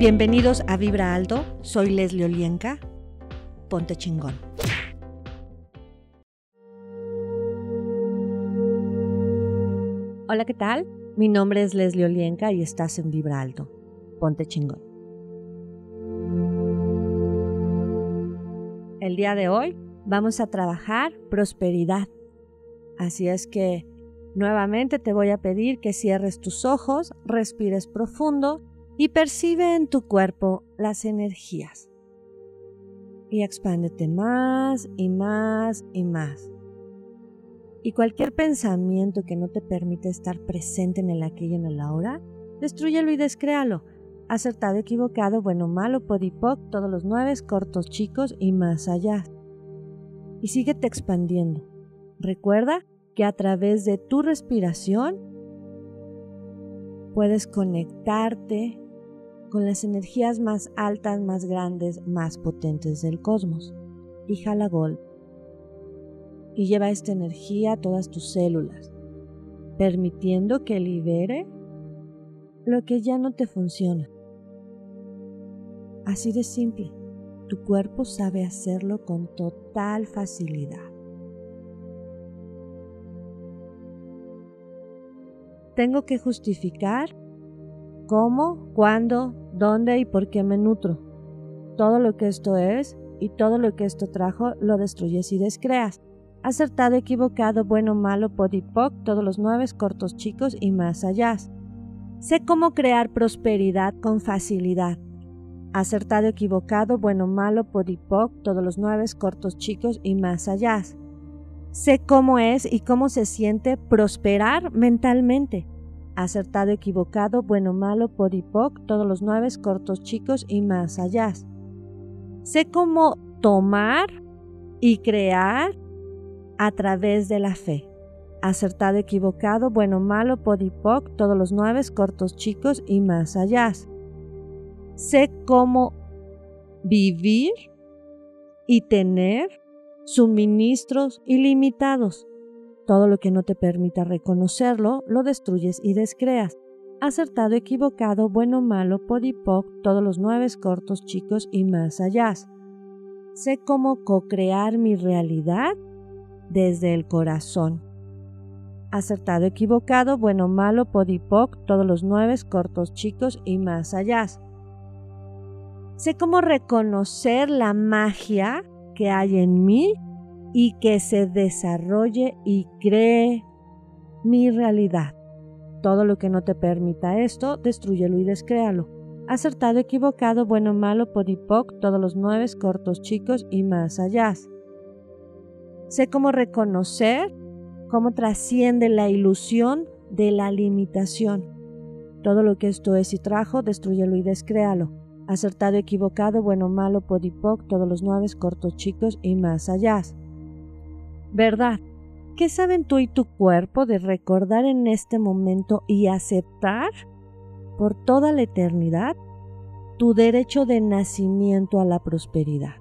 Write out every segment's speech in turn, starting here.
Bienvenidos a Vibra Alto, soy Leslie Olienka. Ponte chingón. Hola, ¿qué tal? Mi nombre es Leslie Olienka y estás en Vibra Alto. Ponte chingón. El día de hoy vamos a trabajar prosperidad. Así es que nuevamente te voy a pedir que cierres tus ojos, respires profundo y percibe en tu cuerpo las energías. Y expándete más y más y más. Y cualquier pensamiento que no te permite estar presente en el aquí y en el ahora, destruyelo y descréalo. Acertado, equivocado, bueno, malo, podipoc, todos los nueve, cortos, chicos y más allá. Y síguete expandiendo. Recuerda que a través de tu respiración puedes conectarte con las energías más altas, más grandes, más potentes del cosmos. Y jala gol. Y lleva esta energía a todas tus células, permitiendo que libere lo que ya no te funciona. Así de simple, tu cuerpo sabe hacerlo con total facilidad. Tengo que justificar cómo, cuándo, dónde y por qué me nutro. Todo lo que esto es y todo lo que esto trajo lo destruyes y descreas. Acertado, equivocado, bueno, malo, podipoc, todos los nueve, cortos, chicos y más allá. Sé cómo crear prosperidad con facilidad. Acertado, equivocado, bueno, malo, podipoc, todos los nueve, cortos, chicos y más allá. Sé cómo es y cómo se siente prosperar mentalmente acertado, equivocado, bueno, malo, podipoc, todos los nueve, cortos, chicos y más allá. Sé cómo tomar y crear a través de la fe. Acertado, equivocado, bueno, malo, podipoc, todos los nueve, cortos, chicos y más allá. Sé cómo vivir y tener suministros ilimitados todo lo que no te permita reconocerlo, lo destruyes y descreas. Acertado, equivocado, bueno, malo, podipoc, todos los nueve cortos, chicos y más allá. Sé cómo co-crear mi realidad desde el corazón. Acertado, equivocado, bueno, malo, podipoc, todos los nueve cortos, chicos y más allá. Sé cómo reconocer la magia que hay en mí y que se desarrolle y cree mi realidad. Todo lo que no te permita esto, destruyelo y descréalo. Acertado, equivocado, bueno, malo, podipoc, todos los nueve, cortos, chicos y más allá. Sé cómo reconocer cómo trasciende la ilusión de la limitación. Todo lo que esto es y trajo, destruyelo y descréalo. Acertado, equivocado, bueno, malo, podipoc, todos los nueve, cortos, chicos y más allá. ¿Verdad? ¿Qué saben tú y tu cuerpo de recordar en este momento y aceptar por toda la eternidad tu derecho de nacimiento a la prosperidad?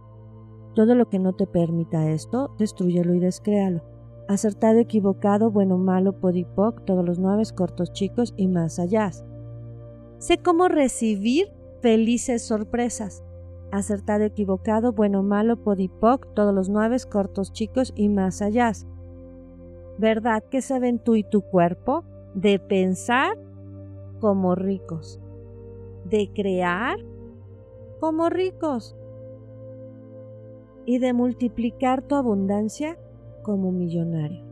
Todo lo que no te permita esto, destruyelo y descréalo. Acertado, equivocado, bueno, malo, podipoc, todos los nueve cortos chicos y más allá. Sé cómo recibir felices sorpresas acertado, equivocado, bueno, malo, podipoc, todos los nueve, cortos, chicos y más allá. ¿Verdad que saben tú y tu cuerpo de pensar como ricos, de crear como ricos y de multiplicar tu abundancia como millonario?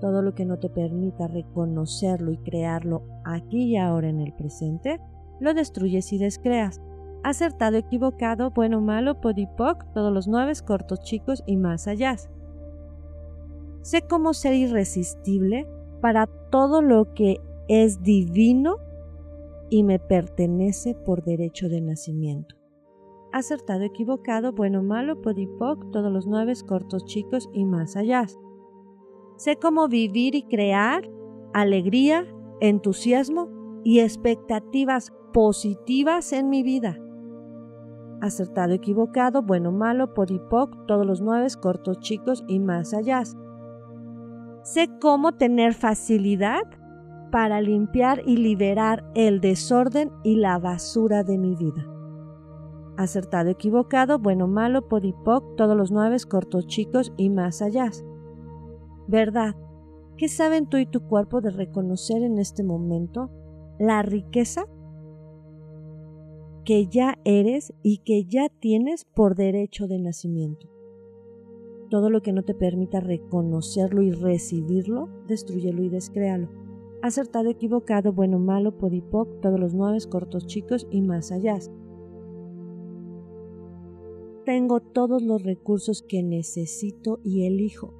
Todo lo que no te permita reconocerlo y crearlo aquí y ahora en el presente, lo destruyes y descreas acertado, equivocado, bueno, malo, podipoc, todos los nueve, cortos, chicos y más allá. Sé cómo ser irresistible para todo lo que es divino y me pertenece por derecho de nacimiento. Acertado, equivocado, bueno, malo, podipoc, todos los nueve, cortos, chicos y más allá. Sé cómo vivir y crear alegría, entusiasmo y expectativas positivas en mi vida acertado, equivocado, bueno, malo, podipoc, todos los nueve, cortos, chicos y más allá. Sé cómo tener facilidad para limpiar y liberar el desorden y la basura de mi vida. Acertado, equivocado, bueno, malo, podipoc, todos los nueve, cortos, chicos y más allá. ¿Verdad? ¿Qué saben tú y tu cuerpo de reconocer en este momento la riqueza que ya eres y que ya tienes por derecho de nacimiento? Todo lo que no te permita reconocerlo y recibirlo, destruyelo y descréalo acertado, equivocado, bueno, malo, podipoc, todos los nueve, cortos, chicos y más allá. Tengo todos los recursos que necesito y elijo.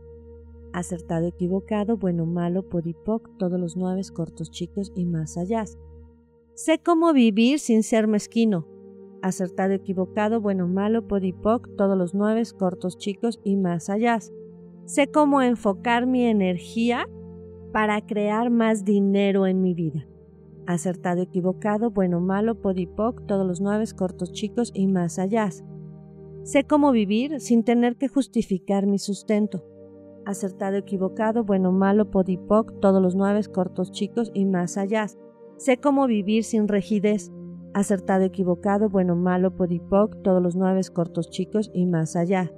Acertado, equivocado, bueno, malo, podipoc, todos los nueve, cortos, chicos y más allá. Sé cómo vivir sin ser mezquino. Acertado, equivocado, bueno, malo, podipoc, todos los nueve, cortos, chicos y más allá. Sé cómo enfocar mi energía para crear más dinero en mi vida. Acertado, equivocado, bueno, malo, podipoc, todos los nueve cortos chicos y más allá. Sé cómo vivir sin tener que justificar mi sustento. Acertado, equivocado, bueno, malo, podipoc, todos los nueve cortos chicos y más allá. Sé cómo vivir sin rigidez. Acertado, equivocado, bueno, malo, podipoc, todos los nueve cortos chicos y más allá.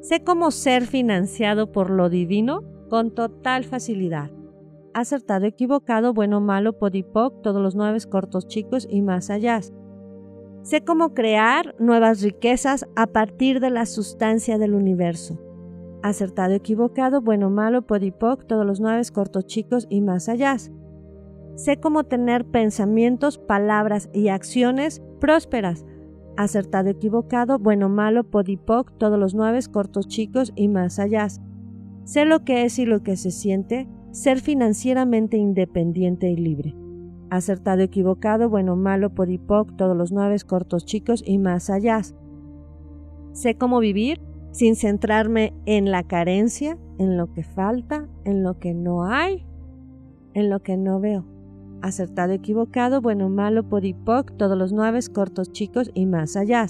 Sé cómo ser financiado por lo divino con total facilidad acertado, equivocado, bueno, malo, podipoc, todos los nueve cortos chicos y más allá. Sé cómo crear nuevas riquezas a partir de la sustancia del universo. Acertado, equivocado, bueno, malo, podipoc, todos los nueve cortos chicos y más allá. Sé cómo tener pensamientos, palabras y acciones prósperas. Acertado, equivocado, bueno, malo, podipoc, todos los nueve cortos chicos y más allá. Sé lo que es y lo que se siente, ser financieramente independiente y libre. Acertado, equivocado, bueno, malo, podipoc, todos los nueve cortos chicos y más allá. Sé cómo vivir sin centrarme en la carencia, en lo que falta, en lo que no hay, en lo que no veo. Acertado, equivocado, bueno, malo, podipoc, todos los nueve cortos chicos y más allá.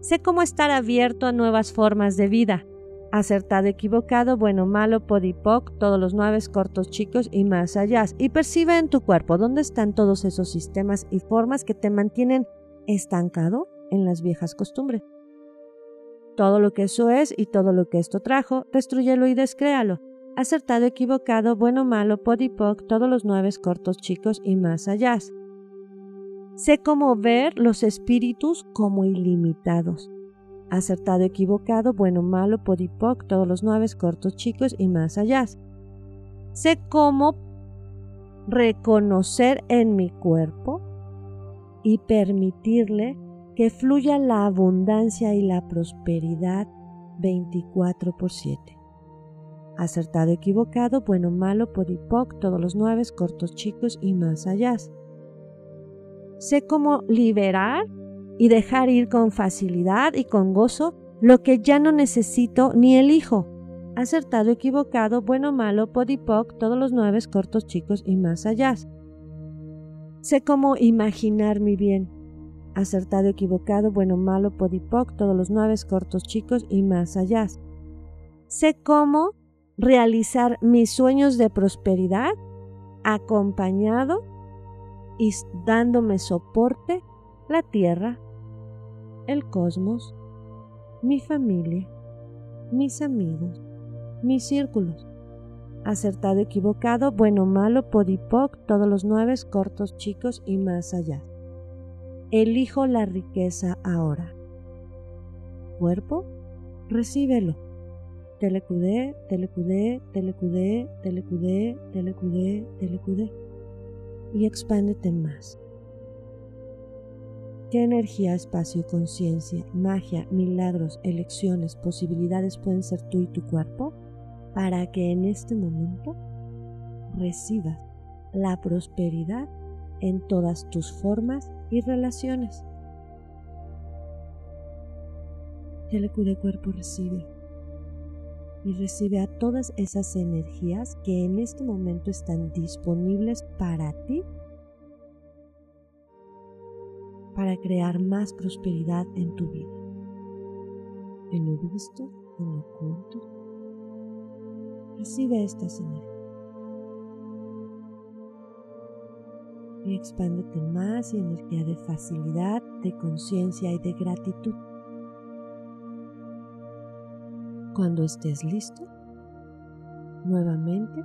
Sé cómo estar abierto a nuevas formas de vida, acertado, equivocado, bueno, malo, podipoc, todos los nueve cortos chicos y más allá. Y percibe en tu cuerpo dónde están todos esos sistemas y formas que te mantienen estancado en las viejas costumbres. Todo lo que eso es y todo lo que esto trajo, destruyelo y descréalo. Acertado, equivocado, bueno, malo, podipoc, todos los nueve cortos chicos y más allá. Sé cómo ver los espíritus como ilimitados acertado, equivocado, bueno, malo, podipoc, todos los nueve cortos, chicos y más allá. Sé cómo reconocer en mi cuerpo y permitirle que fluya la abundancia y la prosperidad 24 por 7. Acertado, equivocado, bueno, malo, podipoc, todos los nueve cortos, chicos y más allá. Sé cómo liberar y dejar ir con facilidad y con gozo lo que ya no necesito ni elijo. Acertado, equivocado, bueno, malo, podipoc, todos los nueve cortos, chicos y más allá. Sé cómo imaginar mi bien. Acertado, equivocado, bueno, malo, podipoc, todos los nueve cortos, chicos y más allá. Sé cómo realizar mis sueños de prosperidad acompañado y dándome soporte la tierra, el cosmos, mi familia, mis amigos, mis círculos. Acertado, equivocado, bueno, malo, podipoc, todos los nueve, cortos, chicos y más allá. Elijo la riqueza ahora. Cuerpo, recíbelo. Telecudé, telecudé, telecudé, telecudé, telecudé, telecudé. Y expándete más. ¿Qué energía, espacio, conciencia, magia, milagros, elecciones, posibilidades pueden ser tú y tu cuerpo para que en este momento recibas la prosperidad en todas tus formas y relaciones? de cuerpo recibe y recibe a todas esas energías que en este momento están disponibles para ti para crear más prosperidad en tu vida. En lo visto, en lo oculto. Recibe esta señal. y expándete más y energía de facilidad, de conciencia y de gratitud. Cuando estés listo, nuevamente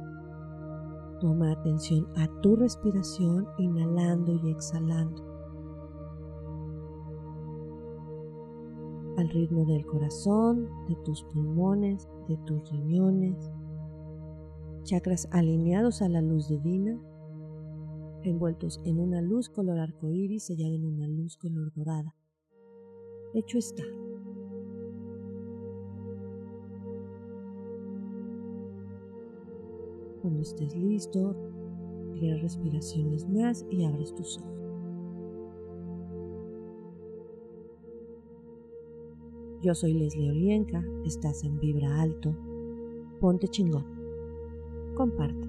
toma atención a tu respiración, inhalando y exhalando. Al ritmo del corazón, de tus pulmones, de tus riñones, chakras alineados a la luz divina envueltos en una luz color arcoíris sellada en una luz color dorada. Hecho está. Cuando estés listo, tres respiraciones más y abres tus ojos. Yo soy Leslie Olienka, estás en Vibra Alto. Ponte chingón. Comparte.